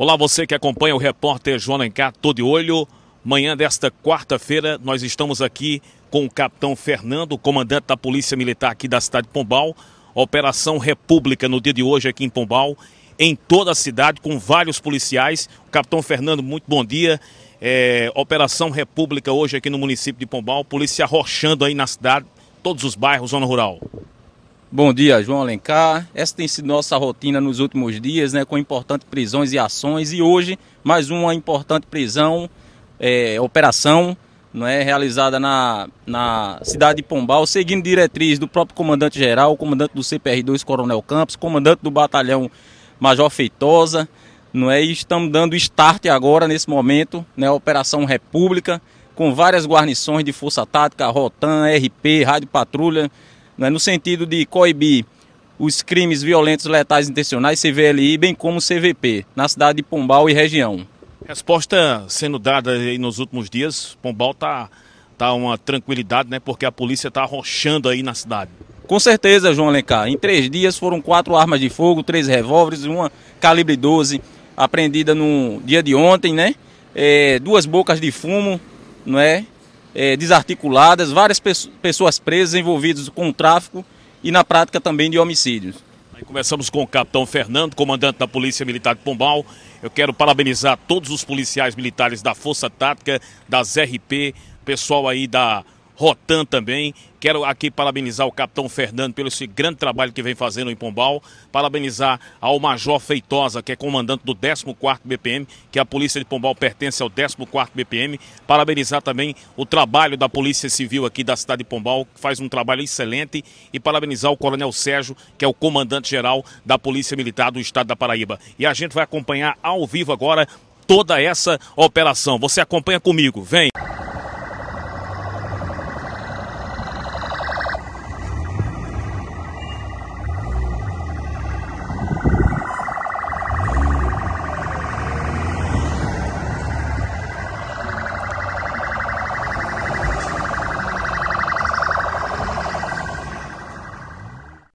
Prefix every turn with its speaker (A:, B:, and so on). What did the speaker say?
A: Olá, você que acompanha o repórter João Alencar, tô de olho. Manhã desta quarta-feira, nós estamos aqui com o capitão Fernando, comandante da Polícia Militar aqui da cidade de Pombal. Operação República no dia de hoje aqui em Pombal, em toda a cidade, com vários policiais. O capitão Fernando, muito bom dia. É, Operação República hoje aqui no município de Pombal, polícia arrochando aí na cidade, todos os bairros, zona rural.
B: Bom dia, João Alencar. Essa tem sido nossa rotina nos últimos dias, né, com importantes prisões e ações. E hoje, mais uma importante prisão, é, operação, não é, realizada na, na cidade de Pombal, seguindo diretriz do próprio comandante-geral, comandante do CPR-2, Coronel Campos, comandante do batalhão Major Feitosa, não é? E estamos dando start agora, nesse momento, né, Operação República, com várias guarnições de Força Tática, Rotan, RP, Rádio Patrulha, né, no sentido de coibir os crimes violentos letais intencionais, CVLI, bem como CVP, na cidade de Pombal e região.
A: Resposta sendo dada aí nos últimos dias, Pombal tá, tá uma tranquilidade, né? Porque a polícia tá arrochando aí na cidade.
B: Com certeza, João Alencar. Em três dias foram quatro armas de fogo, três revólveres, uma calibre 12 apreendida no dia de ontem, né? É, duas bocas de fumo, não é? É, desarticuladas, várias pessoas presas envolvidas com o tráfico e na prática também de homicídios.
A: Aí começamos com o capitão Fernando, comandante da Polícia Militar de Pombal. Eu quero parabenizar todos os policiais militares da Força Tática, das RP, pessoal aí da Rotan também. Quero aqui parabenizar o capitão Fernando pelo esse grande trabalho que vem fazendo em Pombal. Parabenizar ao Major Feitosa, que é comandante do 14º BPM, que a Polícia de Pombal pertence ao 14º BPM. Parabenizar também o trabalho da Polícia Civil aqui da cidade de Pombal, que faz um trabalho excelente. E parabenizar o Coronel Sérgio, que é o comandante-geral da Polícia Militar do Estado da Paraíba. E a gente vai acompanhar ao vivo agora toda essa operação. Você acompanha comigo, vem!